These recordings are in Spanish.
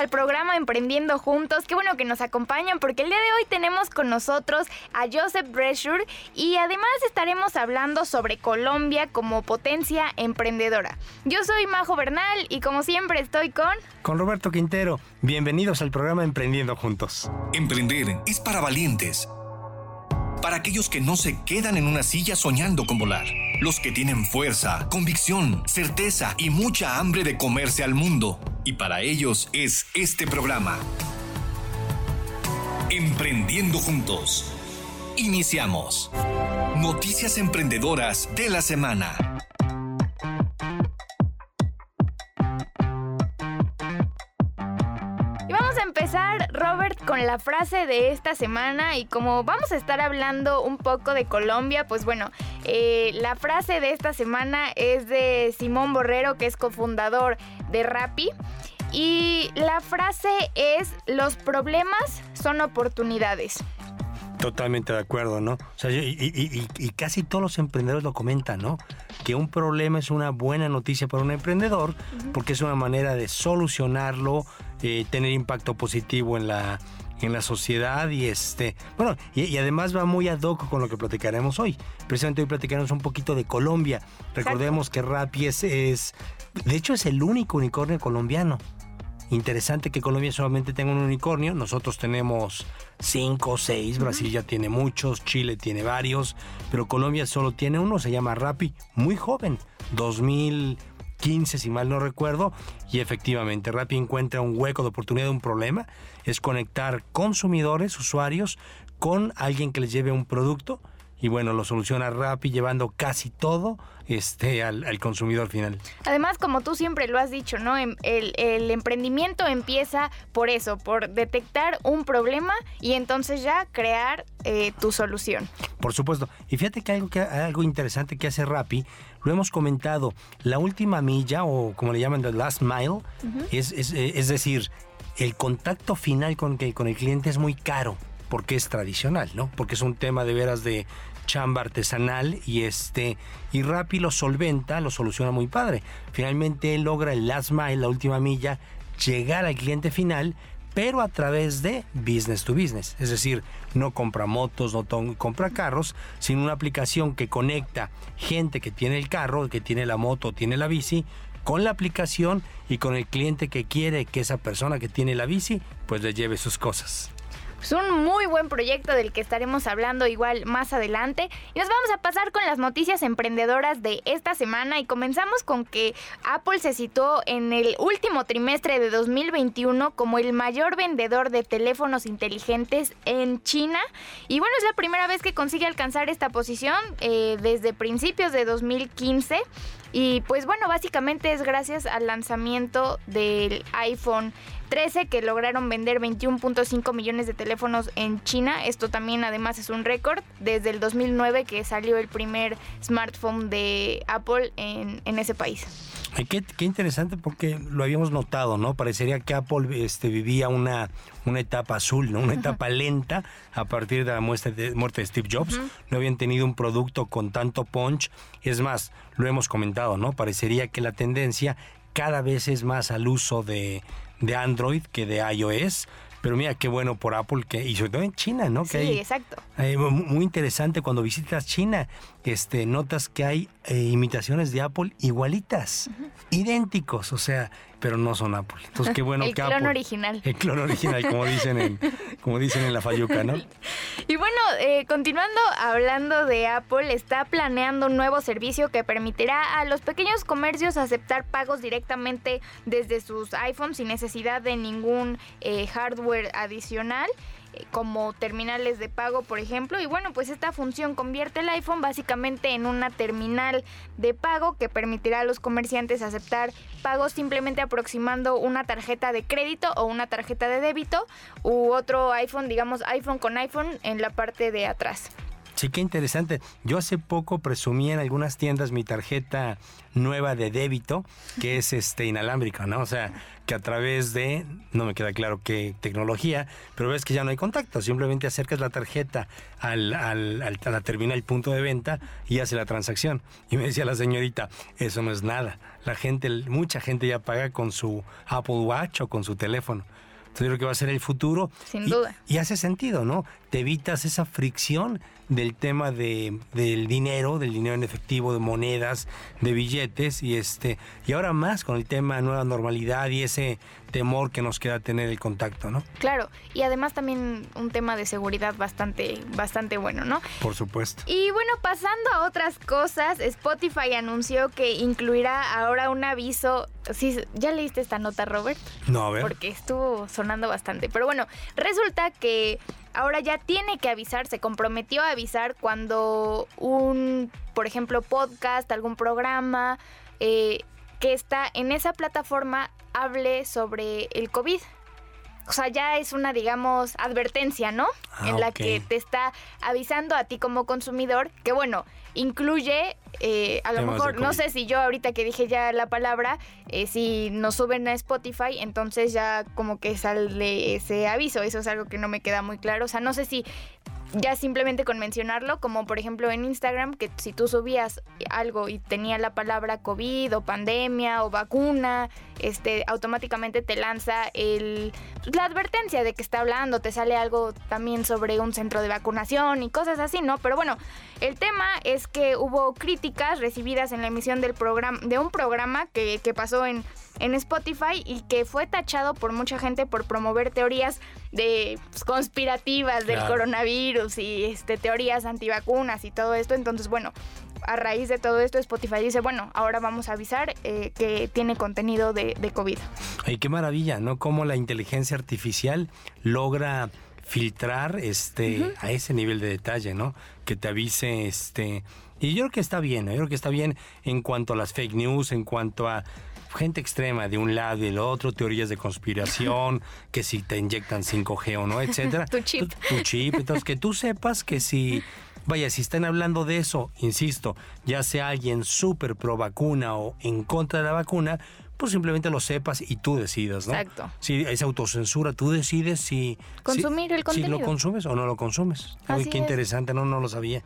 al programa Emprendiendo Juntos. Qué bueno que nos acompañan porque el día de hoy tenemos con nosotros a Joseph Brescher y además estaremos hablando sobre Colombia como potencia emprendedora. Yo soy Majo Bernal y como siempre estoy con... Con Roberto Quintero. Bienvenidos al programa Emprendiendo Juntos. Emprender es para valientes para aquellos que no se quedan en una silla soñando con volar. Los que tienen fuerza, convicción, certeza y mucha hambre de comerse al mundo. Y para ellos es este programa. Emprendiendo juntos. Iniciamos. Noticias emprendedoras de la semana. Con la frase de esta semana y como vamos a estar hablando un poco de Colombia, pues bueno, eh, la frase de esta semana es de Simón Borrero, que es cofundador de Rappi. Y la frase es, los problemas son oportunidades. Totalmente de acuerdo, ¿no? O sea, y, casi todos los emprendedores lo comentan, ¿no? Que un problema es una buena noticia para un emprendedor porque es una manera de solucionarlo, eh, tener impacto positivo en la en la sociedad y este bueno y, además va muy ad hoc con lo que platicaremos hoy precisamente hoy platicaremos un poquito de Colombia recordemos que Rappi es, es de hecho es el único unicornio colombiano Interesante que Colombia solamente tenga un unicornio. Nosotros tenemos cinco o seis. Brasil ya tiene muchos. Chile tiene varios. Pero Colombia solo tiene uno. Se llama Rappi. Muy joven. 2015 si mal no recuerdo. Y efectivamente, Rappi encuentra un hueco de oportunidad, un problema. Es conectar consumidores, usuarios, con alguien que les lleve un producto y bueno, lo soluciona Rappi llevando casi todo este, al, consumidor final. Además, como tú siempre lo has dicho, ¿no? Em, el, emprendimiento empieza por eso, por detectar un problema y entonces ya crear eh, tu solución. Por supuesto. Y fíjate que algo, que algo interesante que hace Rappi, lo hemos comentado, la última milla o como le llaman the last mile, es, es, es, decir, el contacto final con, que, con el cliente es muy caro porque es tradicional, ¿no? Porque es un tema de veras de chamba artesanal y este y Rappi lo solventa, lo soluciona muy padre. Finalmente él logra el last mile, la última milla, llegar al cliente final, pero a través de business to business. Es decir, no compra motos, no compra carros, sino una aplicación que conecta gente que tiene el carro, que tiene la moto, tiene la bici, con la aplicación y con el cliente que quiere que esa persona que tiene la bici, pues le lleve sus cosas. Es un muy buen proyecto del que estaremos hablando igual más adelante. Y nos vamos a pasar con las noticias emprendedoras de esta semana y comenzamos con que Apple se situó en el último trimestre de 2021 como el mayor vendedor de teléfonos inteligentes en China. Y bueno, es la primera vez que consigue alcanzar esta posición eh, desde principios de 2015. Y pues bueno, básicamente es gracias al lanzamiento del iPhone 13 que lograron vender 21.5 millones de teléfonos en China. Esto también además es un récord desde el 2009 que salió el primer smartphone de Apple en, ese país. Qué, qué, interesante porque lo habíamos notado, ¿no? Parecería que Apple este, vivía una, una etapa azul, ¿no? Una etapa lenta a partir de la muerte de, muerte de Steve Jobs. No habían tenido un producto con tanto punch. Es más, lo hemos comentado, ¿no? Parecería que la tendencia cada vez es más al uso de, de Android que de iOS. Pero mira qué bueno por Apple que y sobre todo en China, ¿no? Que sí, exacto. muy interesante cuando visitas China, este, notas que hay eh, imitaciones de Apple igualitas, idénticos, o sea, pero no son Apple. Entonces qué bueno el que clon original. El clon original, como dicen en, como dicen en la Fayuca, ¿no? Y bueno, eh, continuando hablando de Apple, está planeando un nuevo servicio que permitirá a los pequeños comercios aceptar pagos directamente desde sus iPhones sin necesidad de ningún eh, hardware adicional como terminales de pago, por ejemplo. Y bueno, pues esta función convierte el iPhone básicamente en una terminal de pago que permitirá a los comerciantes aceptar pagos simplemente aproximando una tarjeta de crédito o una tarjeta de débito u otro iPhone, digamos iPhone con iPhone en la parte de atrás. Sí, qué interesante. Yo hace poco presumí en algunas tiendas mi tarjeta nueva de débito, que es este inalámbrica, ¿no? O sea, que a través de, no me queda claro qué tecnología, pero ves que ya no hay contacto, simplemente acercas la tarjeta al, al, a la terminal punto de venta y hace la transacción. Y me decía la señorita, eso no es nada. La gente, mucha gente ya paga con su Apple Watch o con su teléfono. Entonces yo creo que va a ser el futuro. Sin duda. Y hace sentido, ¿no? Te evitas esa fricción del tema de, del dinero, del dinero en efectivo, de monedas, de billetes y este y ahora más con el tema nueva normalidad y ese temor que nos queda tener el contacto, ¿no? Claro, y además también un tema de seguridad bastante bastante bueno, ¿no? Por supuesto. Y bueno, pasando a otras cosas, Spotify anunció que incluirá ahora un aviso, sí, ¿ya leíste esta nota, Robert? No, a ver. Porque estuvo sonando bastante, pero bueno, resulta que ahora ya tiene que avisar, se comprometió a avisar cuando un, por ejemplo, podcast, algún programa eh, que está en esa plataforma hable sobre el COVID. O sea, ya es una, digamos, advertencia, ¿no? Ah, en la que te está avisando a ti como consumidor que, bueno, incluye, eh, a lo Temas mejor, no sé si yo ahorita que dije ya la palabra, eh, si nos suben a Spotify, entonces ya como que sale ese aviso. Eso es algo que no me queda muy claro. O sea, no sé si ya simplemente con mencionarlo, como por ejemplo en Instagram, que si tú subías algo y tenía la palabra COVID o pandemia o vacuna, este, automáticamente te lanza el, la advertencia de que está hablando, te sale algo también sobre un centro de vacunación y cosas así, ¿no? Pero bueno, el tema es que hubo críticas recibidas en la emisión del programa, de un programa que, que pasó en, en Spotify y que fue tachado por mucha gente por promover teorías de pues, conspirativas del Claro. coronavirus y este, teorías antivacunas y todo esto. Entonces, bueno, a raíz de todo esto, Spotify dice, bueno, ahora vamos a avisar eh, que tiene contenido de, de COVID. Ay, qué maravilla, ¿no? Cómo la inteligencia artificial logra filtrar este a ese nivel de detalle, ¿no? Que te avise este y yo creo que está bien, ¿no? yo creo que está bien en cuanto a las fake news, en cuanto a gente extrema de un lado y del otro, teorías de conspiración, que si te inyectan 5G o no, etcétera. Tu chip. Tu, tu chip, entonces que tú sepas que si Vaya, si están hablando de eso, insisto, ya sea alguien súper pro vacuna o en contra de la vacuna, pues simplemente lo sepas y tú decidas, ¿no? Exacto. Si es autocensura, tú decides si... Consumir si- el Si lo contenido. consumes o no lo consumes. Uy, Así qué es. interesante, no, no lo sabía.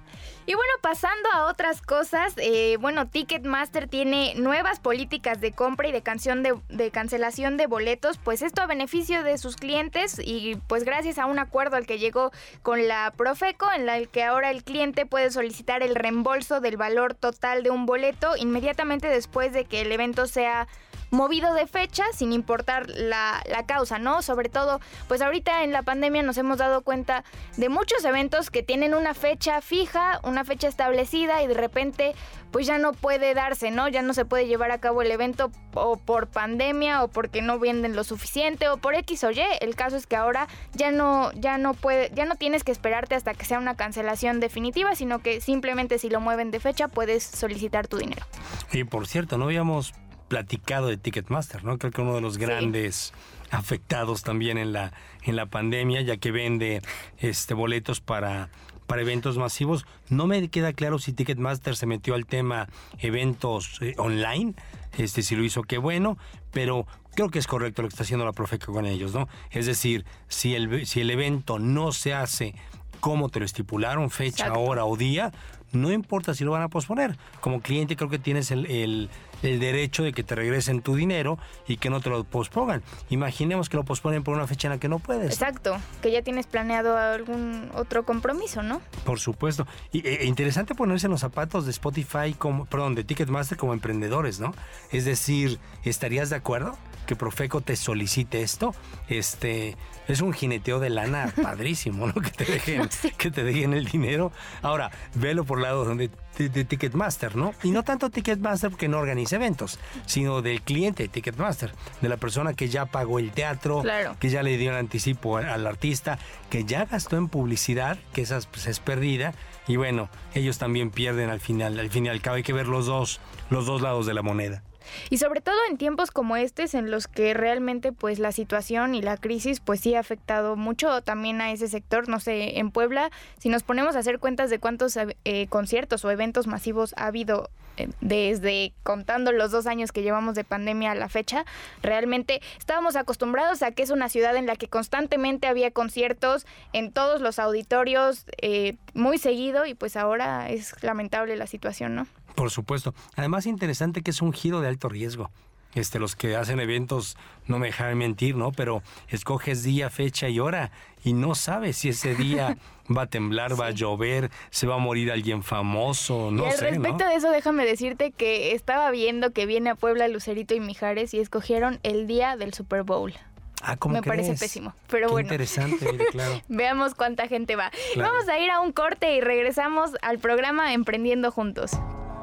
Y bueno, pasando a otras cosas, eh, bueno, Ticketmaster tiene nuevas políticas de compra y de, canción de, de cancelación de boletos, pues esto a beneficio de sus clientes y pues gracias a un acuerdo al que llegó con la Profeco, en la que ahora el cliente puede solicitar el reembolso del valor total de un boleto inmediatamente después de que el evento sea movido de fecha sin importar la, la causa, ¿no? Sobre todo, pues ahorita en la pandemia nos hemos dado cuenta de muchos eventos que tienen una fecha fija, una fecha establecida y de repente pues ya no puede darse, ¿no? Ya no se puede llevar a cabo el evento o por pandemia o porque no venden lo suficiente o por X o Y. El caso es que ahora ya no ya no puede ya no tienes que esperarte hasta que sea una cancelación definitiva, sino que simplemente si lo mueven de fecha puedes solicitar tu dinero. Y por cierto, no habíamos platicado de Ticketmaster, ¿no? Creo que uno de los grandes afectados también en la, en la pandemia, ya que vende este boletos para, para eventos masivos. No me queda claro si Ticketmaster se metió al tema eventos eh, online, este si lo hizo, qué bueno, pero creo que es correcto lo que está haciendo la Profeco con ellos, ¿no? Es decir, si el, si el evento no se hace como te lo estipularon, fecha, Exacto. hora o día, no importa si lo van a posponer. Como cliente creo que tienes el, el- el derecho de que te regresen tu dinero y que no te lo pospongan. Imaginemos que lo posponen por una fecha en la que no puedes. Exacto, que ya tienes planeado algún otro compromiso, ¿no? Por supuesto. Y e, interesante ponerse en los zapatos de Spotify, como, perdón, de Ticketmaster como emprendedores, ¿no? Es decir, ¿estarías de acuerdo que Profeco te solicite esto? Este es un jineteo de lana padrísimo, ¿no? Que te dejen, que te dejen el dinero. Ahora, velo por lado donde de, de Ticketmaster, ¿no? Y no tanto Ticketmaster porque no organiza eventos, sino del cliente de Ticketmaster, de la persona que ya pagó el teatro, Claro. que ya le dio el anticipo al, al artista, que ya gastó en publicidad, que esa pues, es perdida, y bueno, ellos también pierden al final, al fin y al cabo hay que ver los dos, los dos lados de la moneda. Y sobre todo en tiempos como estos en los que realmente pues la situación y la crisis pues sí ha afectado mucho también a ese sector. No sé, en Puebla, si nos ponemos a hacer cuentas de cuántos eh, conciertos o eventos masivos ha habido eh, desde contando los dos años que llevamos de pandemia a la fecha, realmente estábamos acostumbrados a que es una ciudad en la que constantemente había conciertos en todos los auditorios eh, muy seguido y pues ahora es lamentable la situación, ¿no? Por supuesto. Además, interesante que es un giro de alto riesgo. Este, los que hacen eventos, no me dejan mentir, ¿no? Pero escoges día, fecha y hora y no sabes si ese día va a temblar, va a llover, se va a morir alguien famoso, no y al sé, respecto de eso, déjame decirte que estaba viendo que viene a Puebla Lucerito y Mijares y escogieron el día del Super Bowl. Ah, ¿cómo Me parece pésimo, pero bueno. Interesante, claro. Veamos cuánta gente va. Vamos a ir a un corte y regresamos al programa Emprendiendo Juntos.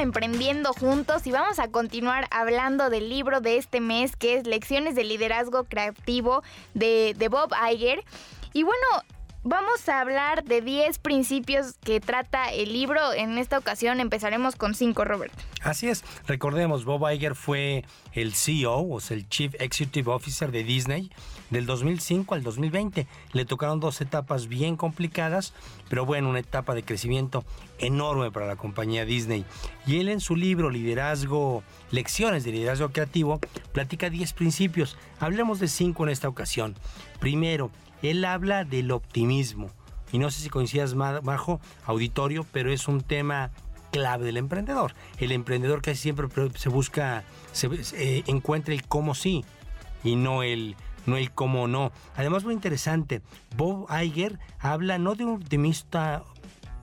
Emprendiendo Juntos y vamos a continuar hablando del libro de este mes que es Lecciones de Liderazgo Creativo de, de Bob Iger. Y bueno, Vamos a hablar de 10 principios que trata el libro. En esta ocasión empezaremos con 5, Robert. Así es. Recordemos, Bob Iger fue el CEO, o sea, el Chief Executive Officer de Disney del 2005 al 2020. Le tocaron dos etapas bien complicadas, pero bueno, una etapa de crecimiento enorme para la compañía Disney. Y él en su libro Liderazgo, Lecciones de Liderazgo Creativo, platica 10 principios. Hablemos de 5 en esta ocasión. Primero, él habla del optimismo. Y no sé si coincidas bajo auditorio, pero es un tema clave del emprendedor. El emprendedor casi siempre se busca, se eh, encuentra el cómo sí y no el no el cómo no. Además, muy interesante, Bob Iger habla no de un optimista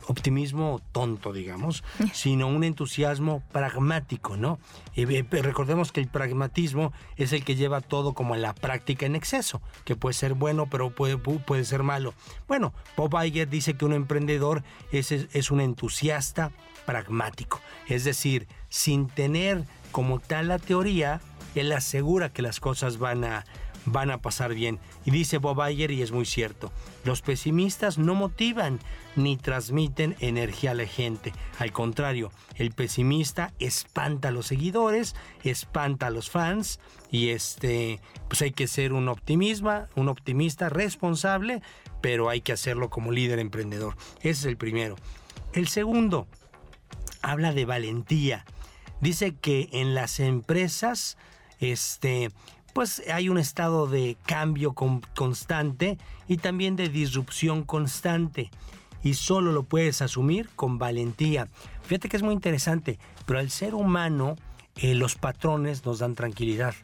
optimismo tonto, digamos, sino un entusiasmo pragmático, ¿no? Eh, recordemos que el pragmatismo es el que lleva todo como a la práctica en exceso, que puede ser bueno, pero puede, puede ser malo. Bueno, Bob Iger dice que un emprendedor es, es un entusiasta pragmático, es decir, sin tener como tal la teoría, él asegura que las cosas van a van a pasar bien. Y dice Bob Iger, y es muy cierto, los pesimistas no motivan ni transmiten energía a la gente. Al contrario, el pesimista espanta a los seguidores, espanta a los fans y este, pues hay que ser un optimista, un optimista responsable, pero hay que hacerlo como líder emprendedor. Ese es el primero. El segundo, habla de valentía. Dice que en las empresas este, pues hay un estado de cambio constante y también de disrupción constante. Y solo lo puedes asumir con valentía. Fíjate que es muy interesante, pero al ser humano eh, los patrones nos dan tranquilidad.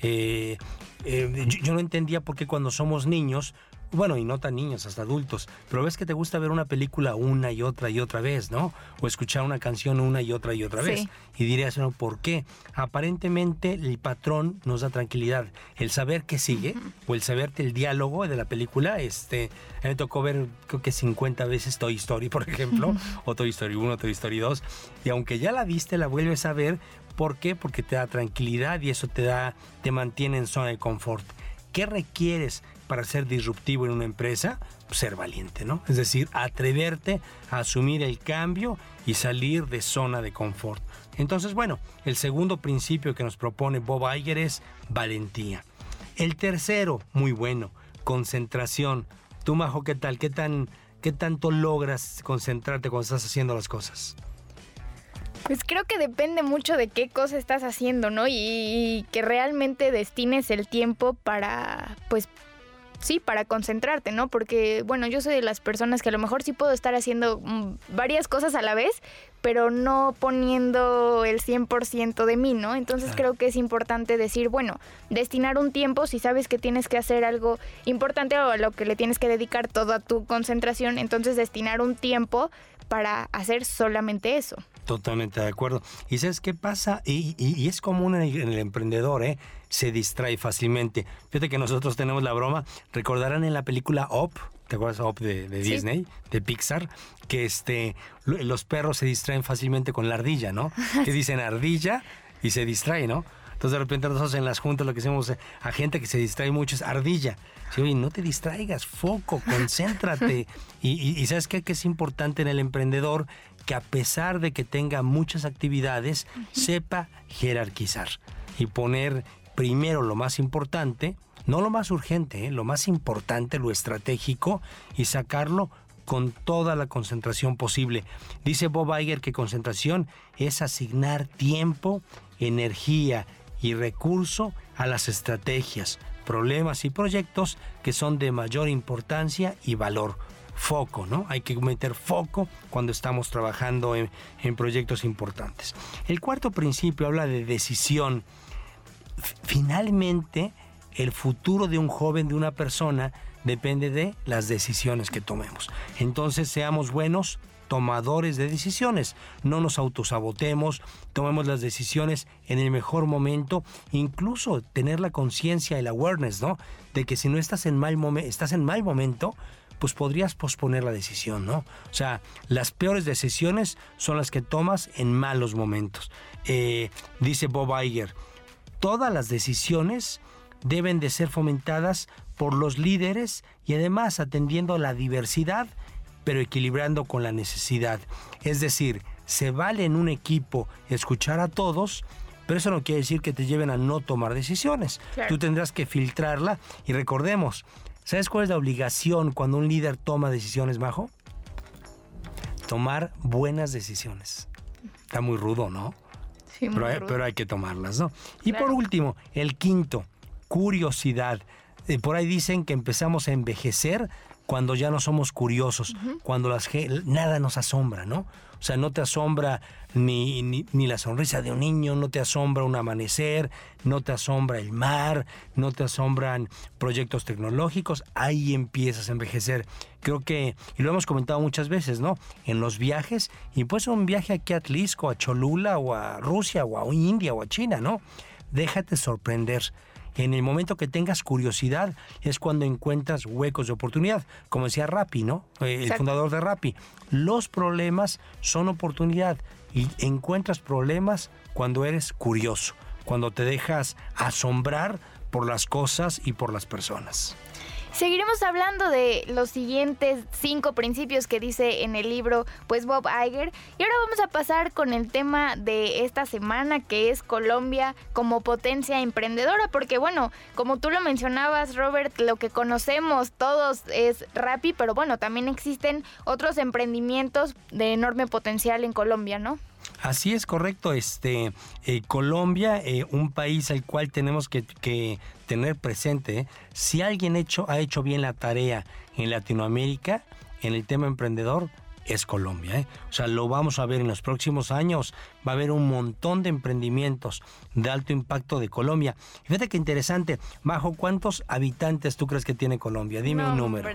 Eh, eh, yo, no entendía por qué cuando somos niños bueno, y no tan niños, hasta adultos, pero ves que te gusta ver una película una y otra y otra vez, ¿no? O escuchar una canción una y otra y otra vez. Y dirías, no, ¿por qué? Aparentemente el patrón nos da tranquilidad. El saber que sigue, o el saberte el diálogo de la película, este, a mí me tocó ver creo que 50 veces Toy Story, por ejemplo, o Toy Story 1, Toy Story 2, y aunque ya la viste, la vuelves a ver, ¿por qué? Porque te da tranquilidad y eso te da, te mantiene en zona de confort. ¿Qué requieres para ser disruptivo en una empresa? Ser valiente, ¿no? Es decir, atreverte a asumir el cambio y salir de zona de confort. Entonces, bueno, el segundo principio que nos propone Bob Iger es valentía. El tercero, muy bueno, concentración. Tú, Majo, ¿qué tal? ¿Qué, tan, ¿Qué tanto logras concentrarte cuando estás haciendo las cosas? Pues creo que depende mucho de qué cosa estás haciendo, ¿no? Y, que realmente destines el tiempo para, pues, sí, para concentrarte, ¿no? Porque, bueno, yo soy de las personas que a lo mejor sí puedo estar haciendo mm, varias cosas a la vez, pero no poniendo el 100% de mí, ¿no? Entonces creo que es importante decir, bueno, destinar un tiempo si sabes que tienes que hacer algo importante o a lo que le tienes que dedicar toda tu concentración, entonces destinar un tiempo para hacer solamente eso. Totalmente de acuerdo. ¿Y sabes qué pasa? Y, es común en el, emprendedor, ¿eh? Se distrae fácilmente. Fíjate que nosotros tenemos la broma. Recordarán en la película Up, ¿te acuerdas Up de, Disney, de Pixar? Que este, los perros se distraen fácilmente con la ardilla, ¿no? Que dicen ardilla y se distrae, ¿no? Entonces de repente nosotros en las juntas lo que hacemos a gente que se distrae mucho es ardilla. Sí, oye, no te distraigas, foco, concéntrate. y, sabes qué? que es importante en el emprendedor que a pesar de que tenga muchas actividades, sepa jerarquizar y poner primero lo más importante, no lo más urgente, ¿eh? lo más importante, lo estratégico, y sacarlo con toda la concentración posible. Dice Bob Iger que concentración es asignar tiempo, energía y recurso a las estrategias, problemas y proyectos que son de mayor importancia y valor foco, ¿no? Hay que meter foco cuando estamos trabajando en, proyectos importantes. El cuarto principio habla de decisión. Finalmente, el futuro de un joven, de una persona, depende de las decisiones que tomemos. Entonces, seamos buenos tomadores de decisiones. No nos autosabotemos, tomemos las decisiones en el mejor momento, incluso tener la conciencia, el awareness, ¿no? De que si no estás en mal momento, estás en mal momento, pues podrías posponer la decisión, ¿no? O sea, las peores decisiones son las que tomas en malos momentos. Eh, dice Bob Iger, todas las decisiones deben de ser fomentadas por los líderes y además atendiendo a la diversidad, pero equilibrando con la necesidad. Es decir, se vale en un equipo escuchar a todos, pero eso no quiere decir que te lleven a no tomar decisiones. Tú tendrás que filtrarla y recordemos, ¿Sabes cuál es la obligación cuando un líder toma decisiones, Majo? Tomar buenas decisiones. Está muy rudo, ¿no? Sí, muy pero, hay, rudo. pero hay que tomarlas, ¿no? Y por último, el quinto, curiosidad. Eh, por ahí dicen que empezamos a envejecer cuando ya no somos curiosos, cuando las, nada nos asombra, ¿no? O sea, no te asombra ni, ni, la sonrisa de un niño, no te asombra un amanecer, no te asombra el mar, no te asombran proyectos tecnológicos, ahí empiezas a envejecer. Creo que, y lo hemos comentado muchas veces, ¿no? En los viajes, y pues un viaje aquí a Atlisco, a Cholula, o a Rusia, o a India, o a China, ¿no? Déjate sorprender en el momento que tengas curiosidad es cuando encuentras huecos de oportunidad. Como decía Rappi, ¿no? Eh, el fundador de Rappi. Los problemas son oportunidad y encuentras problemas cuando eres curioso, cuando te dejas asombrar por las cosas y por las personas. Seguiremos hablando de los siguientes cinco principios que dice en el libro pues Bob Iger y ahora vamos a pasar con el tema de esta semana que es Colombia como potencia emprendedora porque bueno como tú lo mencionabas Robert lo que conocemos todos es Rappi pero bueno también existen otros emprendimientos de enorme potencial en Colombia ¿no? Así es correcto. Este eh, Colombia, eh, un país al cual tenemos que, tener presente. Si alguien hecho, ha hecho bien la tarea en Latinoamérica, en el tema emprendedor, es Colombia. ¿eh? O sea, lo vamos a ver en los próximos años. Va a haber un montón de emprendimientos de alto impacto de Colombia. Fíjate qué interesante. Bajo cuántos habitantes tú crees que tiene Colombia? Dime un número.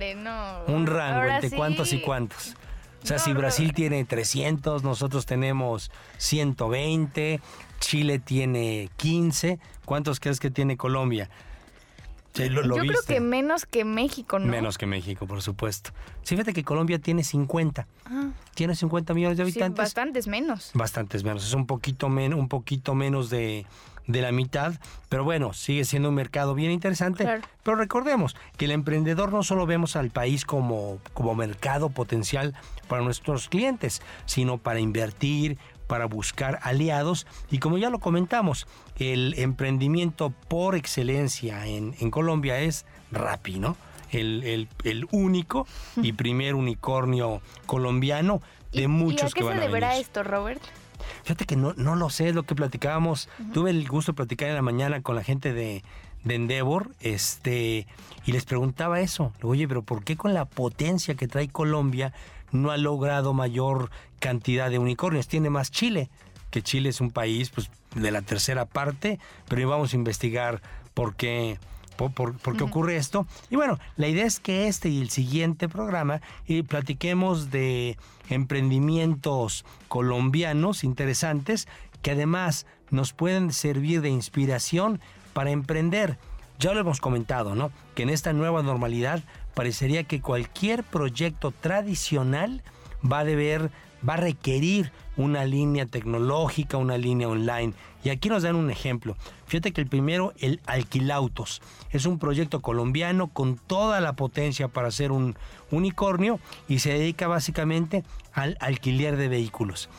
Un rango entre cuántos y cuántos. O sea, si Brasil tiene 300, nosotros tenemos 120, Chile tiene 15, ¿cuántos crees que tiene Colombia? Yo creo que menos que México, ¿no? Menos que México, por supuesto. Sí, fíjate que Colombia tiene 50. Ah. Tiene 50 millones de habitantes. bastantes menos. Bastantes menos. Es un poquito, un poquito menos de, de la mitad, pero bueno, sigue siendo un mercado bien interesante. Pero recordemos que el emprendedor no solo vemos al país como, como mercado potencial para nuestros clientes, sino para invertir, para buscar aliados y como ya lo comentamos, el emprendimiento por excelencia en, Colombia es Rappi, ¿no? El, único y primer unicornio colombiano de muchos que van a. ¿Y a qué se deberá esto, Robert? Fíjate que no, no lo sé, es lo que platicábamos. Tuve el gusto de platicar en la mañana con la gente de, de Endeavor, este, y les preguntaba eso. Oye, pero ¿por qué con la potencia que trae Colombia no ha logrado mayor cantidad de unicornios? Tiene más Chile, que Chile es un país pues, de la tercera parte, pero íbamos a investigar por qué por, qué ocurre esto. Y bueno, la idea es que este y el siguiente programa y platiquemos de emprendimientos colombianos interesantes que además nos pueden servir de inspiración para emprender. Ya lo hemos comentado, ¿no? Que en esta nueva normalidad parecería que cualquier proyecto tradicional va a deber, va a requerir una línea tecnológica, una línea online. Y aquí nos dan un ejemplo. Fíjate que el primero, el Alquilautos. Es un proyecto colombiano con toda la potencia para ser un unicornio y se dedica básicamente al alquiler de vehículos.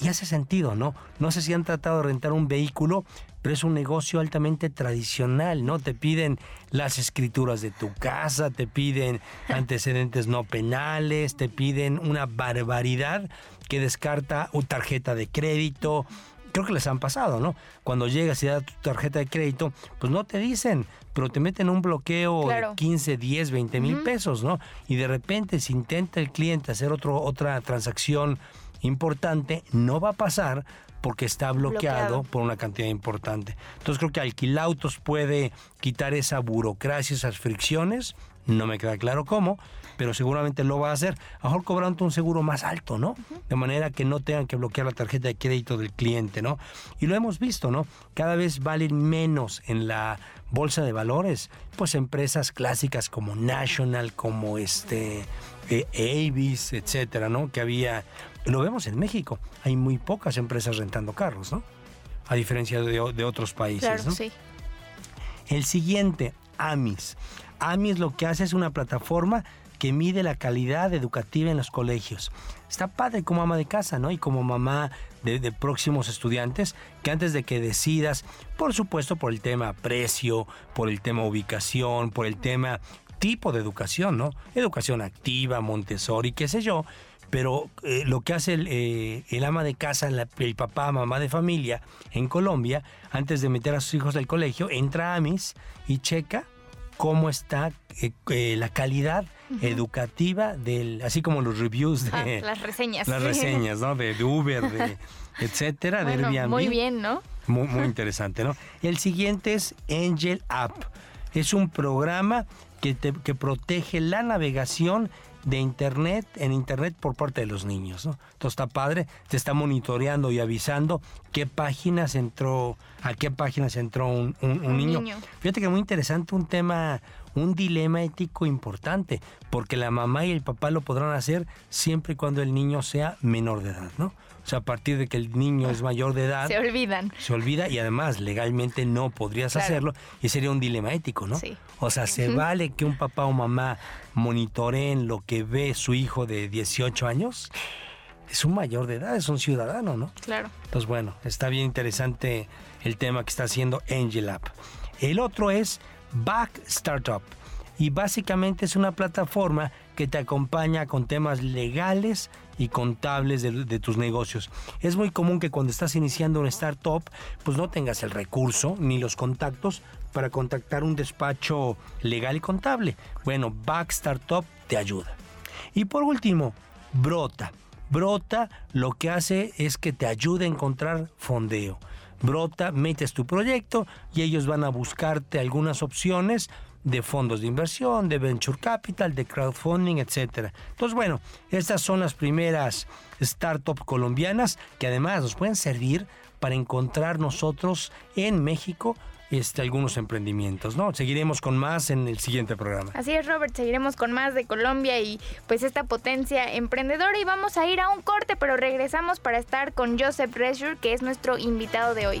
Y hace sentido, ¿no? No sé si han tratado de rentar un vehículo, pero es un negocio altamente tradicional, ¿no? Te piden las escrituras de tu casa, te piden antecedentes no penales, te piden una barbaridad que descarta una tarjeta de crédito. Creo que les han pasado, ¿no? Cuando llegas y das tu tarjeta de crédito, pues no te dicen, pero te meten un bloqueo de 15, 10, 20 mil pesos, ¿no? Y de repente si intenta el cliente hacer otro, otra transacción importante, no va a pasar porque está bloqueado, por una cantidad importante. Entonces creo que Alquilautos puede quitar esa burocracia, esas fricciones, no me queda claro cómo, pero seguramente lo va a hacer. A lo mejor cobrando un seguro más alto, ¿no? De manera que no tengan que bloquear la tarjeta de crédito del cliente, ¿no? Y lo hemos visto, ¿no? Cada vez valen menos en la bolsa de valores, pues empresas clásicas como National, como este eh, Avis, etcétera, ¿no? Que había, lo vemos en México, hay muy pocas empresas rentando carros, ¿no? A diferencia de, otros países, claro, Sí. El siguiente, AMIS. AMIS lo que hace es una plataforma que mide la calidad educativa en los colegios. Está padre como ama de casa, ¿no? Y como mamá de, próximos estudiantes, que antes de que decidas, por supuesto por el tema precio, por el tema ubicación, por el tema tipo de educación, ¿no? Educación activa, Montessori, qué sé yo, pero eh, lo que hace el, eh, ama de casa, el papá, mamá de familia en Colombia, antes de meter a sus hijos al colegio, entra a AMIS y checa cómo está eh, la calidad educativa del, así como los reviews de las reseñas, las reseñas, ¿no? De, Uber, de etcétera, de Airbnb. Muy bien, ¿no? Muy, muy interesante, ¿no? El siguiente es Angel App. Es un programa que, te, que protege la navegación de internet en internet por parte de los niños, ¿no? Entonces está padre, te está monitoreando y avisando qué páginas entró, a qué páginas entró un, niño. niño. Fíjate que muy interesante un tema, un dilema ético importante, porque la mamá y el papá lo podrán hacer siempre y cuando el niño sea menor de edad, ¿no? O sea, a partir de que el niño es mayor de edad. Se olvidan. Se olvida y además legalmente no podrías hacerlo y sería un dilema ético, ¿no? Sí. O sea, ¿se vale que un papá o mamá monitoreen lo que ve su hijo de 18 años? Es un mayor de edad, es un ciudadano, ¿no? Claro. Entonces, bueno, está bien interesante el tema que está haciendo Angel App. El otro es Back Startup y básicamente es una plataforma que te acompaña con temas legales y contables de, tus negocios. Es muy común que cuando estás iniciando una startup, pues no tengas el recurso ni los contactos para contactar un despacho legal y contable. Bueno, Back Startup te ayuda. Y por último, Brota. Brota lo que hace es que te ayude a encontrar fondeo. Brota, metes tu proyecto y ellos van a buscarte algunas opciones de fondos de inversión, de venture capital, de crowdfunding, etc. Entonces, bueno, estas son las primeras startups colombianas que además nos pueden servir para encontrar nosotros en México este, algunos emprendimientos, ¿no? Seguiremos con más en el siguiente programa. Así es, Robert, seguiremos con más de Colombia y pues esta potencia emprendedora y vamos a ir a un corte, pero regresamos para estar con Joseph Resure, que es nuestro invitado de hoy.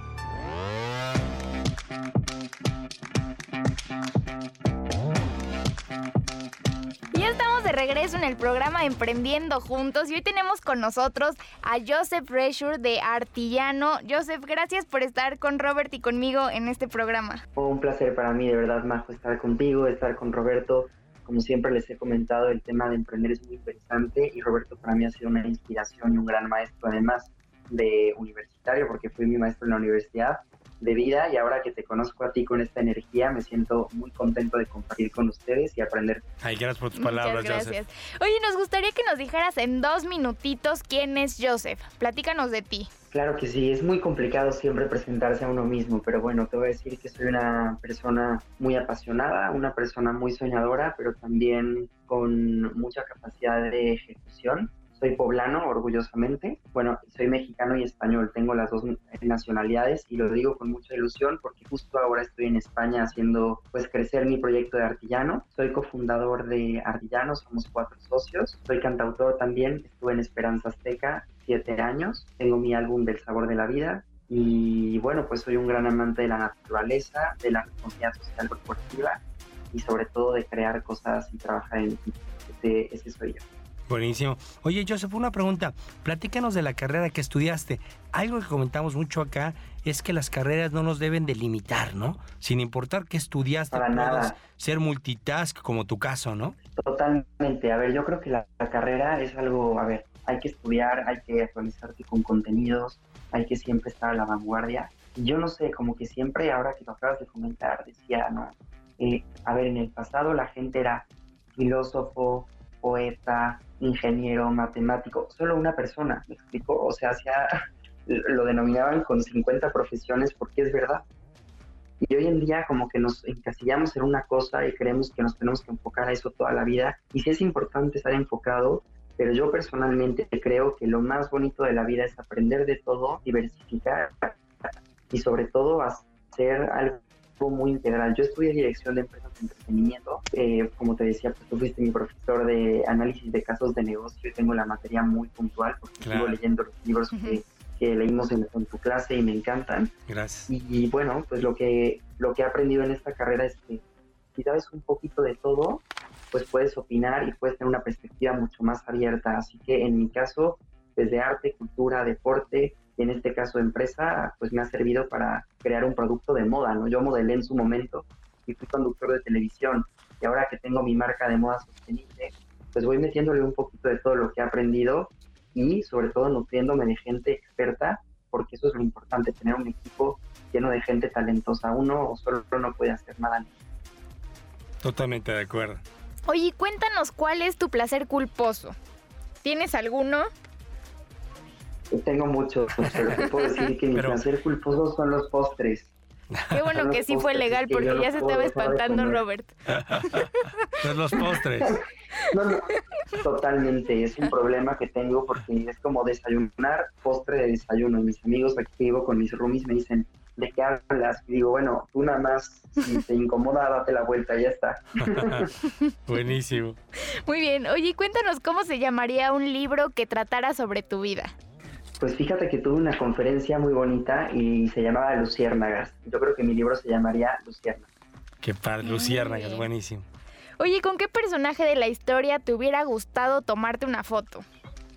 Regreso en el programa Emprendiendo Juntos y hoy tenemos con nosotros a Joseph Reshure de Artillano. Joseph, gracias por estar con Robert y conmigo en este programa. Un placer para mí, de verdad, Majo, estar contigo, estar con Roberto como siempre les he comentado, el tema de emprender es muy interesante y Roberto para mí ha sido una inspiración y un gran maestro, además de universitario, porque fui mi maestro en la universidad de vida y ahora que te conozco a ti con esta energía, me siento muy contento de compartir con ustedes y aprender. Ay, gracias por tus palabras, gracias. Oye, nos gustaría que nos dijeras en dos minutitos quién es Joseph. Platícanos de ti. Claro que sí, es muy complicado siempre presentarse a uno mismo, pero bueno, te voy a decir que soy una persona muy apasionada, una persona muy soñadora, pero también con mucha capacidad de ejecución soy poblano, orgullosamente. Bueno, soy mexicano y español, tengo las dos nacionalidades y lo digo con mucha ilusión porque justo ahora estoy en España haciendo pues crecer mi proyecto de Artillano. Soy cofundador de Artillano, somos cuatro socios. Soy cantautor también, estuve en Esperanza Azteca siete años. Tengo mi álbum del sabor de la vida y bueno, pues soy un gran amante de la naturaleza, de la responsabilidad social corporativa y sobre todo de crear cosas y trabajar en equipo. ese soy yo. Buenísimo. Oye, Joseph, una pregunta. Platícanos de la carrera que estudiaste. Algo que comentamos mucho acá es que las carreras no nos deben delimitar, ¿no? Sin importar qué estudiaste, puedas ser multitask como tu caso, ¿no? Totalmente. A ver, yo creo que la, carrera es algo, a ver, hay que estudiar, hay que actualizarte con contenidos, hay que siempre estar a la vanguardia. yo no sé, como que siempre, ahora que lo acabas de comentar, decía, ¿no? Eh, a ver, en el pasado la gente era filósofo, poeta, ingeniero, matemático, solo una persona, ¿me explico? O sea, lo denominaban con 50 profesiones porque es verdad. Y hoy en día como que nos encasillamos en una cosa y creemos que nos tenemos que enfocar a eso toda la vida. Y sí es importante estar enfocado, pero yo personalmente creo que lo más bonito de la vida es aprender de todo, diversificar y sobre todo hacer algo muy integral. Yo estudié dirección de empresas de entretenimiento. Eh, como te decía, pues tú fuiste mi profesor de análisis de casos de negocio y tengo la materia muy puntual porque sigo leyendo los libros que, leímos en, tu clase y me encantan. Gracias. Y, bueno, pues lo que, lo que he aprendido en esta carrera es que si sabes un poquito de todo, pues puedes opinar y puedes tener una perspectiva mucho más abierta. Así que en mi caso, desde arte, cultura, deporte, en este caso empresa, pues me ha servido para crear un producto de moda, ¿no? Yo modelé en su momento y fui conductor de televisión y ahora que tengo mi marca de moda sostenible, pues voy metiéndole un poquito de todo lo que he aprendido y sobre todo nutriéndome de gente experta, porque eso es lo importante, tener un equipo lleno de gente talentosa. Uno solo no puede hacer nada. Totalmente de acuerdo. Oye, cuéntanos cuál es tu placer culposo. ¿Tienes alguno? Tengo muchos, pero te puedo decir que mi placer culposo son los postres. Qué bueno que sí fue legal porque ya se estaba espantando Robert. Son los postres. No, no, totalmente. Es un problema que tengo porque es como desayunar postre de desayuno. Mis amigos aquí vivo con mis roomies me dicen, ¿de qué hablas? Y digo, bueno, tú nada más, si te incomoda, date la vuelta, ya está. Buenísimo. Muy bien. Oye, cuéntanos cómo se llamaría un libro que tratara sobre tu vida. Pues fíjate que tuve una conferencia muy bonita y se llamaba Luciérnagas. Yo creo que mi libro se llamaría Luciérnagas. Qué padre, Luciérnagas, buenísimo. Oye, ¿con qué personaje de la historia te hubiera gustado tomarte una foto?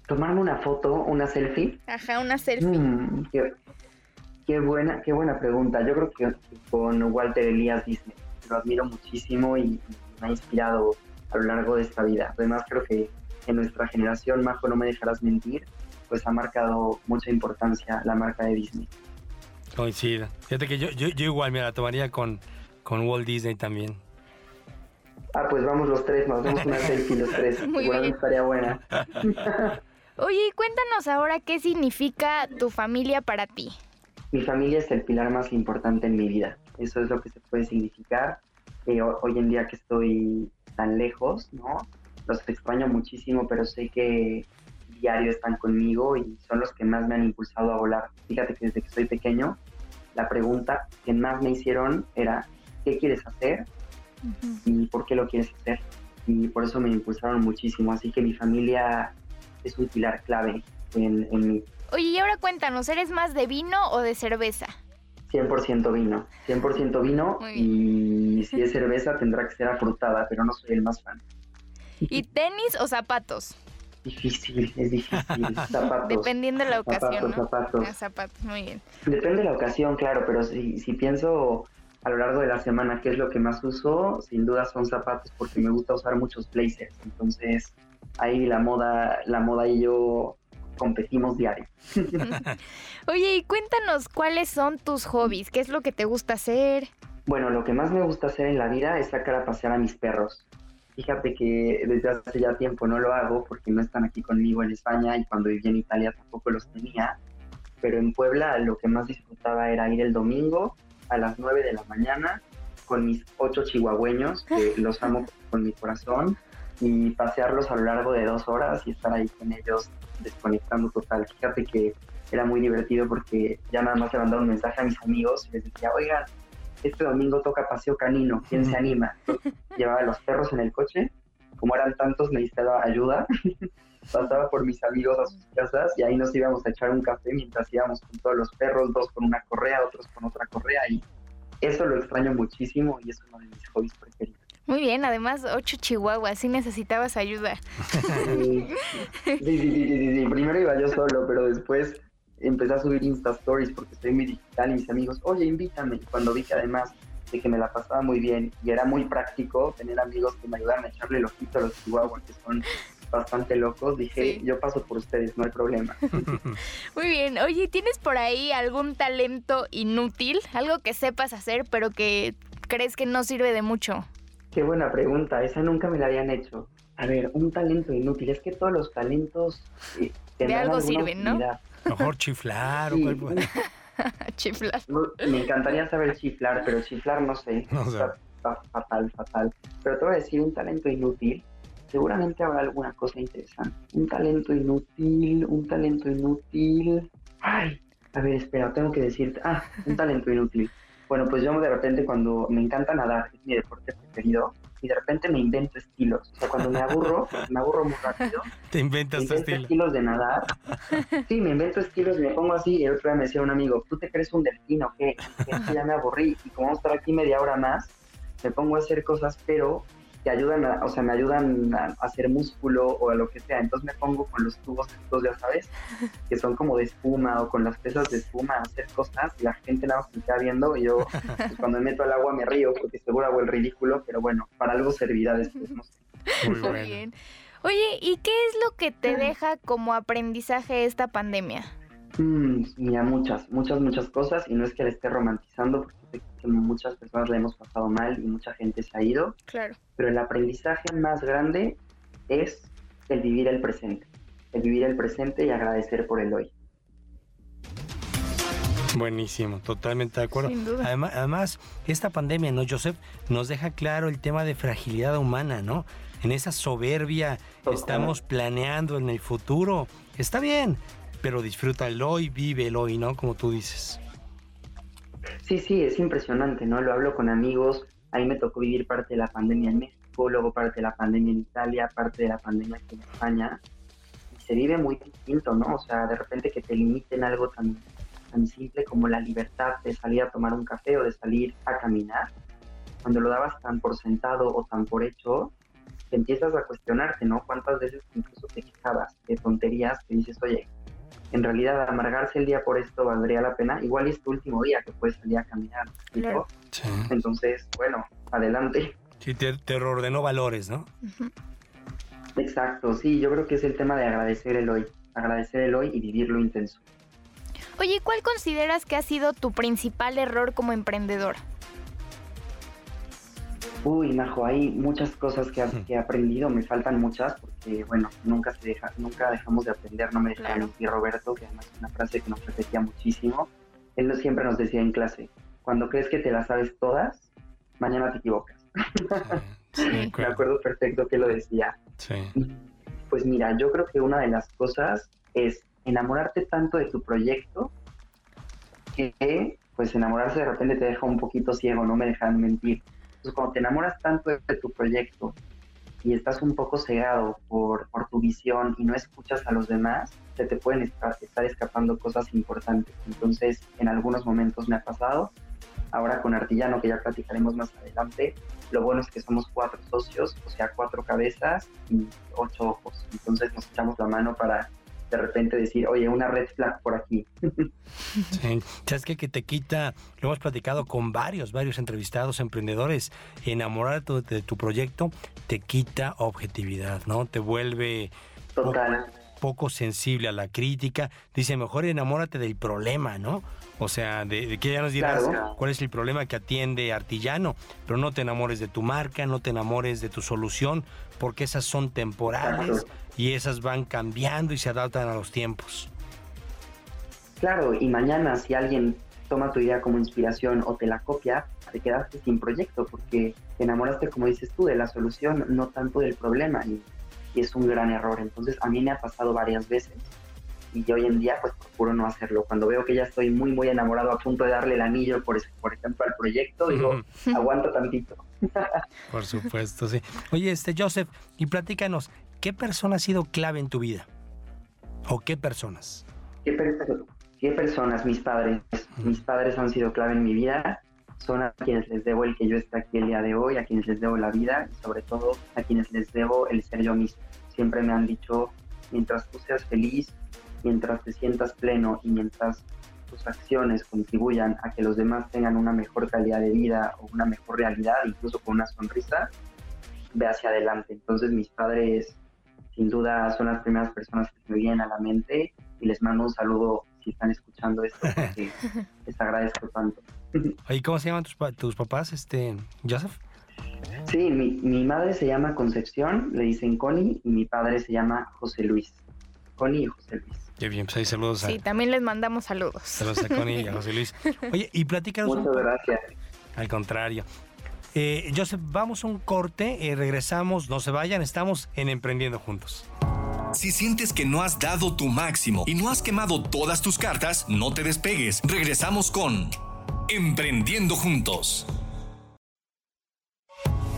¿Tomarme una foto, una selfie? Ajá, una selfie. Mm, qué, buena, qué buena pregunta. Yo creo que con Walter Elías Disney. Lo admiro muchísimo y me ha inspirado a lo largo de esta vida. Además, creo que en nuestra generación, Majo, no me dejarás mentir, pues ha marcado mucha importancia la marca de Disney. Coincido. Fíjate que yo, yo, igual me la tomaría con, con Walt Disney también. Ah, pues vamos los tres, nos vemos una selfie los tres. Muy igual bien. estaría buena. Oye, cuéntanos ahora qué significa tu familia para ti. Mi familia es el pilar más importante en mi vida. Eso es lo que se puede significar. Eh, hoy en día que estoy tan lejos, ¿no? Los extraño muchísimo, pero sé que diario están conmigo y son los que más me han impulsado a volar. Fíjate que desde que soy pequeño, la pregunta que más me hicieron era, ¿qué quieres hacer? ¿Y por qué lo quieres hacer? Y por eso me impulsaron muchísimo. Así que mi familia es un pilar clave en, en mí. Oye, y ahora cuéntanos, ¿eres más de vino o de cerveza? 100% vino, 100% vino y si es cerveza tendrá que ser afrutada, pero no soy el más fan. ¿Y tenis o zapatos? Difícil, es difícil. Zapatos. Dependiendo de la ocasión. Zapatos, ¿no? zapatos. Ah, zapatos, muy bien. Depende de la ocasión, claro, pero si, si pienso a lo largo de la semana, ¿qué es lo que más uso? Sin duda son zapatos porque me gusta usar muchos blazers. Entonces, ahí la moda, la moda y yo competimos diario. Oye, y cuéntanos cuáles son tus hobbies, qué es lo que te gusta hacer. Bueno, lo que más me gusta hacer en la vida es sacar a pasear a mis perros. Fíjate que desde hace ya tiempo no lo hago porque no están aquí conmigo en España y cuando vivía en Italia tampoco los tenía. Pero en Puebla lo que más disfrutaba era ir el domingo a las 9 de la mañana con mis ocho chihuahueños, que los amo con mi corazón, y pasearlos a lo largo de dos horas y estar ahí con ellos desconectando total. Fíjate que era muy divertido porque ya nada más le mandaba un mensaje a mis amigos y les decía, oigan, este domingo toca paseo canino, ¿quién se anima? llevaba a los perros en el coche, como eran tantos necesitaba ayuda, pasaba por mis amigos a sus casas y ahí nos íbamos a echar un café mientras íbamos con todos los perros, dos con una correa, otros con otra correa y eso lo extraño muchísimo y es uno de mis hobbies preferidos. Muy bien, además ocho chihuahuas, sí necesitabas ayuda. Sí, sí, sí, sí, sí, Primero iba yo solo, pero después empecé a subir Insta Stories porque soy muy digital y mis amigos, oye, invítame. Cuando vi que además de que me la pasaba muy bien y era muy práctico tener amigos que me ayudaran a echarle el ojito a los chihuahuas, que son bastante locos, dije, yo paso por ustedes, no hay problema. Muy bien, oye, ¿tienes por ahí algún talento inútil? Algo que sepas hacer, pero que crees que no sirve de mucho. Qué buena pregunta, esa nunca me la habían hecho. A ver, un talento inútil, es que todos los talentos... Eh, de algo sirven, ¿no? Mejor chiflar o cual... chiflar. Me encantaría saber chiflar, pero chiflar no sé. está, fatal, fatal. Pero te voy a decir un talento inútil. Seguramente habrá alguna cosa interesante. Un talento inútil, un talento inútil. Ay, a ver, espera, tengo que decirte. Ah, un talento inútil. Bueno, pues yo de repente cuando me encanta nadar, es mi deporte preferido, y de repente me invento estilos. O sea, cuando me aburro, me aburro muy rápido. Te inventas me invento estilo. estilos de nadar. Sí, me invento estilos y me pongo así. Y el otro día me decía un amigo, ¿tú te crees un delfín o qué? Y ya me aburrí. Y como vamos a estar aquí media hora más, me pongo a hacer cosas, pero que ayudan, a, o sea, me ayudan a, hacer músculo o a lo que sea. Entonces me pongo con los tubos estos, ya sabes, que son como de espuma o con las pesas de espuma a hacer cosas y la gente nada más me queda viendo y yo pues, cuando me meto al agua me río porque seguro hago el ridículo, pero bueno, para algo servirá después, no sé. Muy bueno. bien. Oye, ¿y qué es lo que te deja como aprendizaje esta pandemia? Mm, mira, muchas, muchas, muchas cosas y no es que la esté romantizando porque sé que muchas personas la hemos pasado mal y mucha gente se ha ido, Claro. pero el aprendizaje más grande es el vivir el presente, el vivir el presente y agradecer por el hoy. Buenísimo, totalmente de acuerdo. Sin duda. Además, además, esta pandemia, ¿no, Joseph? Nos deja claro el tema de fragilidad humana, ¿no? En esa soberbia Total. estamos planeando en el futuro. Está bien, pero disfruta el hoy, vive el hoy, ¿no? Como tú dices. Sí, sí, es impresionante, ¿no? Lo hablo con amigos, a mí me tocó vivir parte de la pandemia en México, luego parte de la pandemia en Italia, parte de la pandemia aquí en España, y se vive muy distinto, ¿no? O sea, de repente que te limiten algo tan, tan simple como la libertad de salir a tomar un café o de salir a caminar, cuando lo dabas tan por sentado o tan por hecho, te empiezas a cuestionarte, ¿no? ¿Cuántas veces incluso te quejabas de tonterías que dices, oye, en realidad amargarse el día por esto valdría la pena? Igual es tu último día que puedes salir a caminar. Claro. Sí. Entonces, bueno, adelante. Sí, te, te reordenó valores, ¿no? Exacto, sí, yo creo que es el tema de agradecer el hoy, agradecer el hoy y vivirlo intenso. Oye, ¿cuál consideras que ha sido tu principal error como emprendedor? Uy, Majo, hay muchas cosas que, que he aprendido, me faltan muchas porque, bueno, nunca se deja, nunca dejamos de aprender, no me deja Claro. mentir Roberto, que además es una frase que nos repetía muchísimo. Él siempre nos decía en clase, cuando crees que te las sabes todas, mañana te equivocas. Sí, sí, de Me acuerdo. acuerdo perfecto que lo decía. Sí. Pues mira, yo creo que una de las cosas es enamorarte tanto de tu proyecto que pues enamorarse de repente te deja un poquito ciego, no me dejan mentir. Entonces cuando te enamoras tanto de tu proyecto y estás un poco cegado por, por tu visión y no escuchas a los demás, se te pueden estar, estar escapando cosas importantes. Entonces en algunos momentos me ha pasado. Ahora con Artillano, que ya platicaremos más adelante, lo bueno es que somos cuatro socios, o sea, cuatro cabezas y ocho ojos. Entonces nos echamos la mano para de repente decir, oye, una red flag por aquí. Sí, sabes que, que te quita, lo hemos platicado con varios, varios entrevistados, emprendedores, enamorarte de tu proyecto te quita objetividad, ¿no? Te vuelve Total. Poco, sensible a la crítica. Dice, mejor enamórate del problema, ¿no? O sea, de, que ya nos dirás cuál es el problema que atiende Artillano, pero no te enamores de tu marca, no te enamores de tu solución, porque esas son temporales y esas van cambiando y se adaptan a los tiempos. Claro, y mañana si alguien toma tu idea como inspiración o te la copia, te quedaste sin proyecto porque te enamoraste, como dices tú, de la solución, no tanto del problema. Y, es un gran error. Entonces a mí me ha pasado varias veces y hoy en día pues procuro no hacerlo. Cuando veo que ya estoy muy, muy enamorado a punto de darle el anillo, por, por ejemplo, al proyecto, digo, aguanto tantito. por supuesto, sí. Oye, este Joseph, y platícanos, ¿qué persona ha sido clave en tu vida? ¿O qué personas? ¿Qué, qué personas? Mis padres. Mis padres han sido clave en mi vida. Son a quienes les debo el que yo esté aquí el día de hoy, a quienes les debo la vida y sobre todo a quienes les debo el ser yo mismo. Siempre me han dicho, mientras tú seas feliz, mientras te sientas pleno y mientras tus acciones contribuyan a que los demás tengan una mejor calidad de vida o una mejor realidad, incluso con una sonrisa, ve hacia adelante. Entonces mis padres sin duda son las primeras personas que me vienen a la mente y les mando un saludo si están escuchando esto porque les agradezco tanto. ¿Y cómo se llaman tus, tus papás, este, Joseph? Sí, mi, mi madre se llama Concepción, le dicen Connie, y mi padre se llama José Luis. Connie y José Luis. Qué bien, pues ahí saludos a... Sí, también les mandamos saludos. Saludos a Connie y a José Luis. Oye, y platícanos... Muchas gracias. Al contrario. Eh, Joseph, vamos a un corte, eh, regresamos, no se vayan, estamos en Emprendiendo Juntos. Si sientes que no has dado tu máximo y no has quemado todas tus cartas, no te despegues. Regresamos con Emprendiendo Juntos.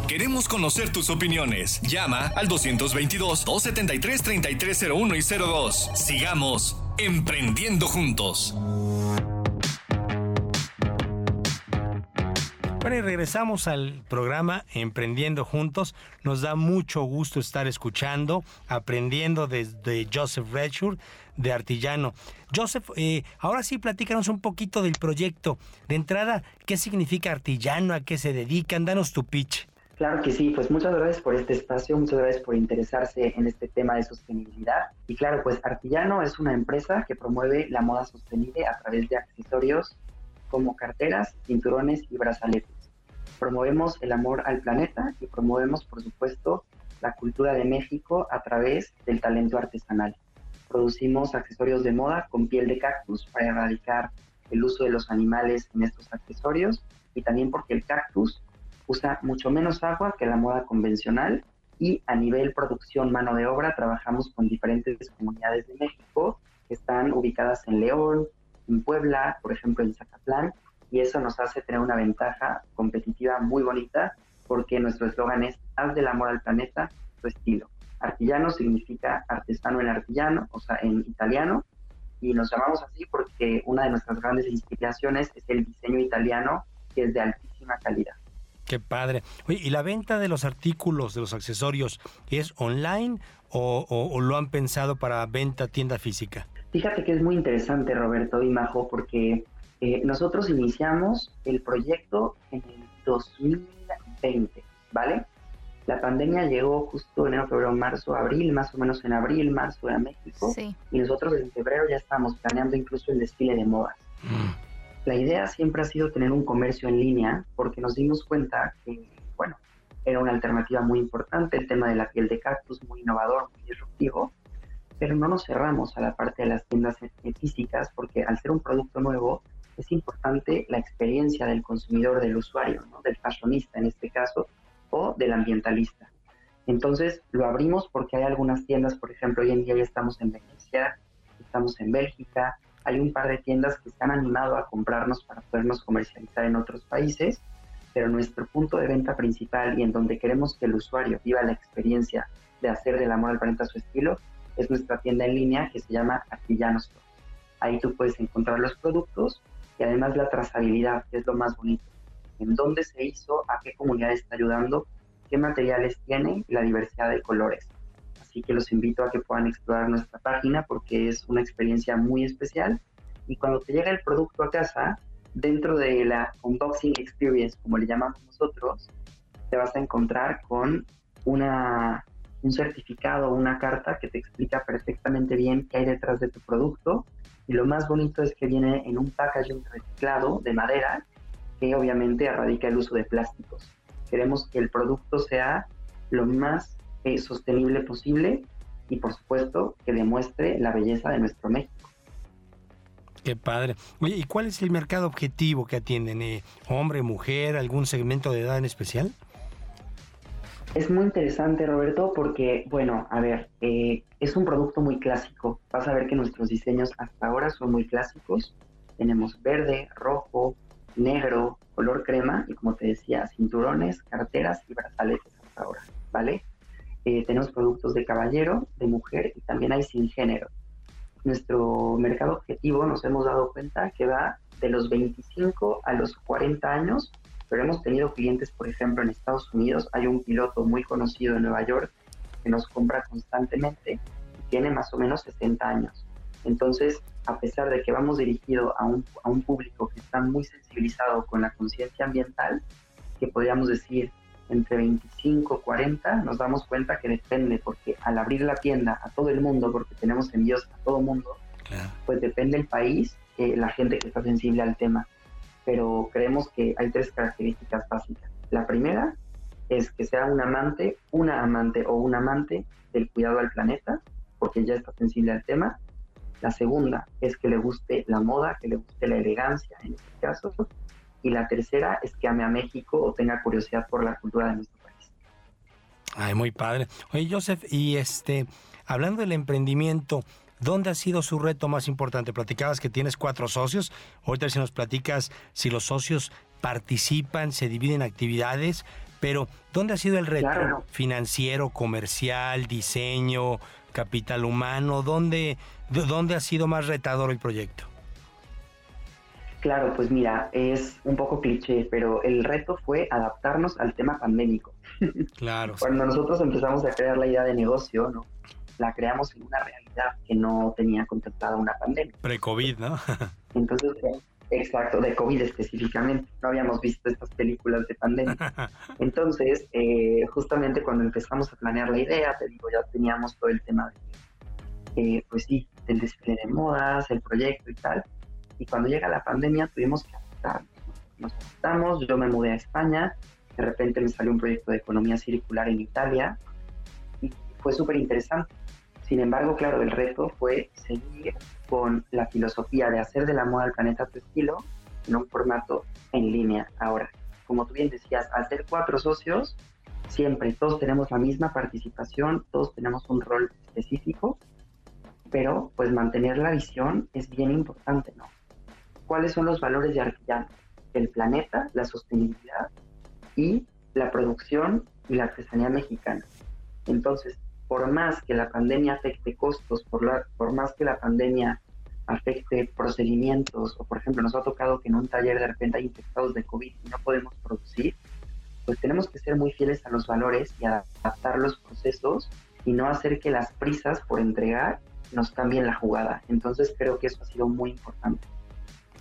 Queremos conocer tus opiniones. Llama al 222-273-3301 y 02. Sigamos emprendiendo juntos. Bueno, y regresamos al programa Emprendiendo Juntos. Nos da mucho gusto estar escuchando, aprendiendo desde Joseph Redshaw de Artillano. Joseph, eh, ahora sí platícanos un poquito del proyecto. De entrada, ¿qué significa Artillano? ¿A qué se dedican? Danos tu pitch. Claro que sí, pues muchas gracias por este espacio, muchas gracias por interesarse en este tema de sostenibilidad. Y claro, pues Artillano es una empresa que promueve la moda sostenible a través de accesorios como carteras, cinturones y brazaletes. Promovemos el amor al planeta y promovemos, por supuesto, la cultura de México a través del talento artesanal. Producimos accesorios de moda con piel de cactus para erradicar el uso de los animales en estos accesorios y también porque el cactus usa mucho menos agua que la moda convencional y a nivel producción mano de obra trabajamos con diferentes comunidades de México que están ubicadas en León, en Puebla, por ejemplo en Zacatlán, y eso nos hace tener una ventaja competitiva muy bonita porque nuestro eslogan es haz del amor al planeta tu estilo. Artillano significa artesano en artillano, o sea, en italiano, y nos llamamos así porque una de nuestras grandes inspiraciones es el diseño italiano, que es de altísima calidad. Qué padre. Oye, ¿y la venta de los artículos, de los accesorios, es online o, lo han pensado para venta tienda física? Fíjate que es muy interesante, Roberto y Majo, porque eh, nosotros iniciamos el proyecto en el 2020, ¿vale? La pandemia llegó justo enero, febrero, marzo, abril, más o menos en abril, marzo a México. Y nosotros en febrero ya estábamos planeando incluso el desfile de modas. Mm. La idea siempre ha sido tener un comercio en línea porque nos dimos cuenta que, bueno, era una alternativa muy importante el tema de la piel de cactus, muy innovador, muy disruptivo, pero no nos cerramos a la parte de las tiendas físicas porque al ser un producto nuevo es importante la experiencia del consumidor, del usuario, del fashionista en este caso, o del ambientalista. Entonces lo abrimos porque hay algunas tiendas, por ejemplo, hoy en día ya estamos en Venecia, estamos en Bélgica, hay un par de tiendas que se han animado a comprarnos para podernos comercializar en otros países, pero nuestro punto de venta principal y en donde queremos que el usuario viva la experiencia de hacer del amor al planeta su estilo es nuestra tienda en línea que se llama Artillano Store. Ahí tú puedes encontrar los productos y además la trazabilidad, que es lo más bonito. En dónde se hizo, a qué comunidad está ayudando, qué materiales tiene la diversidad de colores Así que los invito a que puedan explorar nuestra página porque es una experiencia muy especial. Y cuando te llega el producto a casa, dentro de la unboxing experience, como le llamamos nosotros, te vas a encontrar con una, un certificado, una carta que te explica perfectamente bien qué hay detrás de tu producto. Y lo más bonito es que viene en un packaging reciclado de madera que obviamente erradica el uso de plásticos. Queremos que el producto sea lo más eh, sostenible posible y por supuesto que demuestre la belleza de nuestro México. Qué padre. Oye, ¿y cuál es el mercado objetivo que atienden? Eh, ¿Hombre, mujer, algún segmento de edad en especial? Es muy interesante, Roberto, porque, bueno, a ver, eh, es un producto muy clásico. Vas a ver que nuestros diseños hasta ahora son muy clásicos. Tenemos verde, rojo, negro, color crema y como te decía, cinturones, carteras y brazaletes hasta ahora, ¿vale? Eh, tenemos productos de caballero, de mujer y también hay sin género. Nuestro mercado objetivo nos hemos dado cuenta que va de los 25 a los 40 años, pero hemos tenido clientes, por ejemplo, en Estados Unidos, hay un piloto muy conocido en Nueva York que nos compra constantemente y tiene más o menos 60 años. Entonces, a pesar de que vamos dirigido a un, a un público que está muy sensibilizado con la conciencia ambiental, que podríamos decir entre 25 y 40, nos damos cuenta que depende, porque al abrir la tienda a todo el mundo, porque tenemos envíos a todo el mundo, pues depende el país, eh, la gente que está sensible al tema. Pero creemos que hay tres características básicas. La primera es que sea un amante, una amante o un amante del cuidado al planeta, porque ya está sensible al tema. La segunda es que le guste la moda, que le guste la elegancia en este caso. Y la tercera es que ame a México o tenga curiosidad por la cultura de nuestro país. Ay, muy padre. Oye, Joseph, y este, hablando del emprendimiento, ¿Dónde ha sido su reto más importante? Platicabas que tienes cuatro socios. Ahorita si nos platicas si los socios participan, se dividen actividades, pero ¿dónde ha sido el reto? Financiero, comercial, diseño, capital humano? ¿Dónde, ¿Dónde ha sido más retador el proyecto? Claro, pues mira, es un poco cliché, pero el reto fue adaptarnos al tema pandémico. Claro. Cuando nosotros empezamos a crear la idea de negocio, ¿no? La creamos en una realidad que no tenía contemplada una pandemia. Pre-COVID, ¿no? Entonces, Exacto, de COVID específicamente. No habíamos visto estas películas de pandemia. Entonces, eh, justamente cuando empezamos a planear la idea, te digo, ya teníamos todo el tema de, pues sí, el desfile de modas, el proyecto y tal. Y cuando llega la pandemia tuvimos que adaptarnos. Nos adaptamos, yo me mudé a España, de repente me salió un proyecto de economía circular en Italia y fue súper interesante. Sin embargo, claro, el reto fue seguir con la filosofía de hacer de la moda al planeta tu estilo en un formato en línea. Ahora, como tú bien decías, al ser cuatro socios, siempre todos tenemos la misma participación, todos tenemos un rol específico, pero pues mantener la visión es bien importante, ¿no? ¿Cuáles son los valores de Arquillano? El planeta, la sostenibilidad y la producción y la artesanía mexicana. Entonces, por más que la pandemia afecte costos, por, la, por más que la pandemia afecte procedimientos, o por ejemplo nos ha tocado que en un taller de repente hay infectados de COVID y no podemos producir, pues tenemos que ser muy fieles a los valores y adaptar los procesos y no hacer que las prisas por entregar nos cambien la jugada. Entonces creo que eso ha sido muy importante.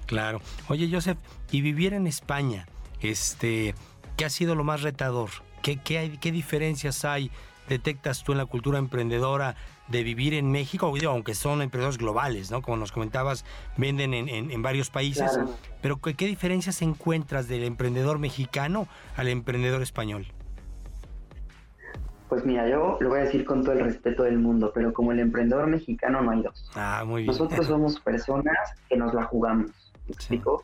Claro. Oye, Joseph, y vivir en España, este, ¿qué ha sido lo más retador? ¿Qué, qué, hay, qué diferencias hay detectas tú en la cultura emprendedora de vivir en México, aunque son emprendedores globales, ¿no? Como nos comentabas, venden en, varios países, pero ¿qué, diferencias encuentras del emprendedor mexicano al emprendedor español? Pues mira, yo lo voy a decir con todo el respeto del mundo, pero como el emprendedor mexicano no hay dos. Ah, muy bien. Nosotros somos personas que nos la jugamos, ¿me explico?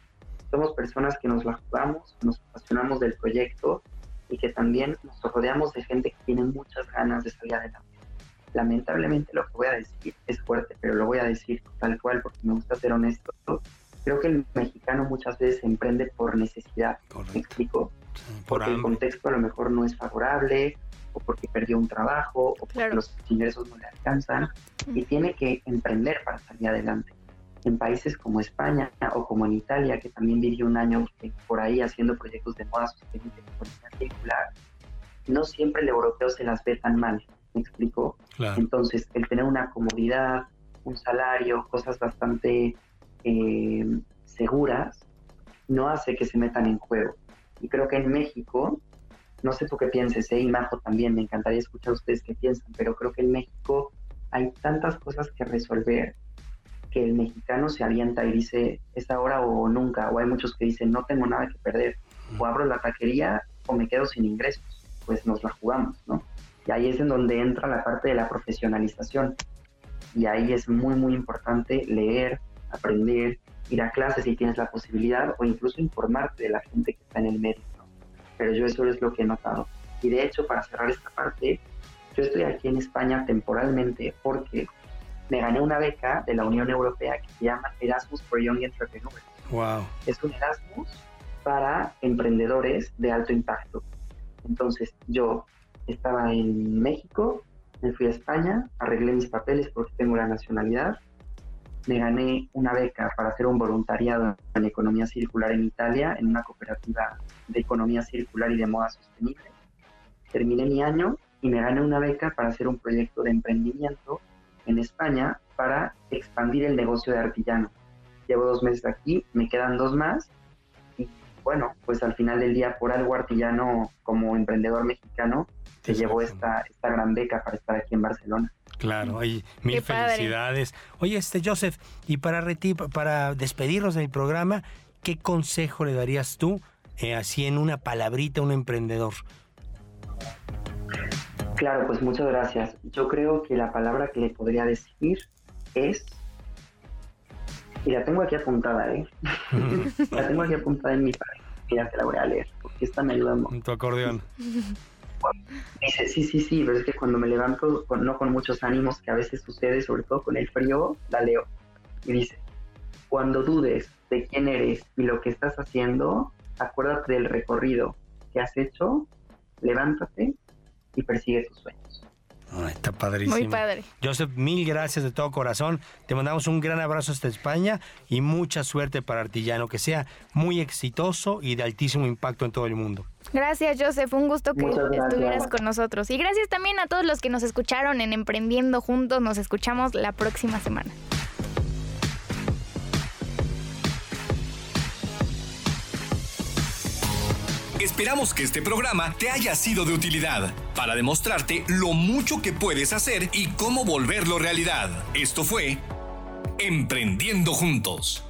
Somos personas que nos la jugamos, nos apasionamos del proyecto y que también nos rodeamos de gente que tiene muchas ganas de salir adelante. Lamentablemente lo que voy a decir es fuerte, pero lo voy a decir tal cual porque me gusta ser honesto. Creo que el mexicano muchas veces emprende por necesidad, ¿me explico? porque el contexto a lo mejor no es favorable, o porque perdió un trabajo, o porque los ingresos no le alcanzan, y tiene que emprender para salir adelante en países como España o como en Italia, que también vivió un año por ahí haciendo proyectos de moda sostenible y circular, no siempre el europeo se las ve tan mal. ¿me explico? Entonces, el tener una comodidad, un salario, cosas bastante eh, seguras, no hace que se metan en juego. Y creo que en México, no sé tú qué pienses, ¿eh? y Majo también, me encantaría escuchar a ustedes qué piensan, pero creo que en México hay tantas cosas que resolver que el mexicano se avienta y dice, es ahora o nunca, o hay muchos que dicen, no tengo nada que perder, o abro la taquería o me quedo sin ingresos, pues nos la jugamos, ¿no? Y ahí es en donde entra la parte de la profesionalización. Y ahí es muy, muy importante leer, aprender, ir a clases si tienes la posibilidad o incluso informarte de la gente que está en el medio. Pero yo eso es lo que he notado. Y de hecho, para cerrar esta parte, yo estoy aquí en España temporalmente porque me gané una beca de la Unión Europea que se llama Erasmus for Young Entrepreneurs. Wow. Es un Erasmus para emprendedores de alto impacto. Entonces, yo estaba en México, me fui a España, arreglé mis papeles porque tengo la nacionalidad, me gané una beca para hacer un voluntariado en economía circular en Italia, en una cooperativa de economía circular y de moda sostenible. Terminé mi año y me gané una beca para hacer un proyecto de emprendimiento en España para expandir el negocio de artillano. Llevo dos meses aquí, me quedan dos más y bueno, pues al final del día por algo artillano como emprendedor mexicano se llevó esta, esta gran beca para estar aquí en Barcelona. Claro, hay mil felicidades. Oye, este Joseph, y para para despedirnos del programa, ¿qué consejo le darías tú, eh, así en una palabrita, a un emprendedor? Claro, pues muchas gracias. Yo creo que la palabra que le podría decir es, y la tengo aquí apuntada, ¿eh? la tengo aquí apuntada en mi página. Mira, te la voy a leer, porque esta me ayuda mucho. Tu acordeón. Dice, sí, sí, sí, pero es que cuando me levanto, no con muchos ánimos, que a veces sucede, sobre todo con el frío, la leo. Y dice, cuando dudes de quién eres y lo que estás haciendo, acuérdate del recorrido que has hecho, levántate y persigue tus sueños. está padrísimo. Muy padre. Joseph, mil gracias de todo corazón. Te mandamos un gran abrazo hasta España y mucha suerte para Artillano, que sea muy exitoso y de altísimo impacto en todo el mundo. Gracias, Joseph. Un gusto que estuvieras con nosotros. Y gracias también a todos los que nos escucharon en Emprendiendo Juntos. Nos escuchamos la próxima semana. Esperamos que este programa te haya sido de utilidad para demostrarte lo mucho que puedes hacer y cómo volverlo realidad. Esto fue Emprendiendo Juntos.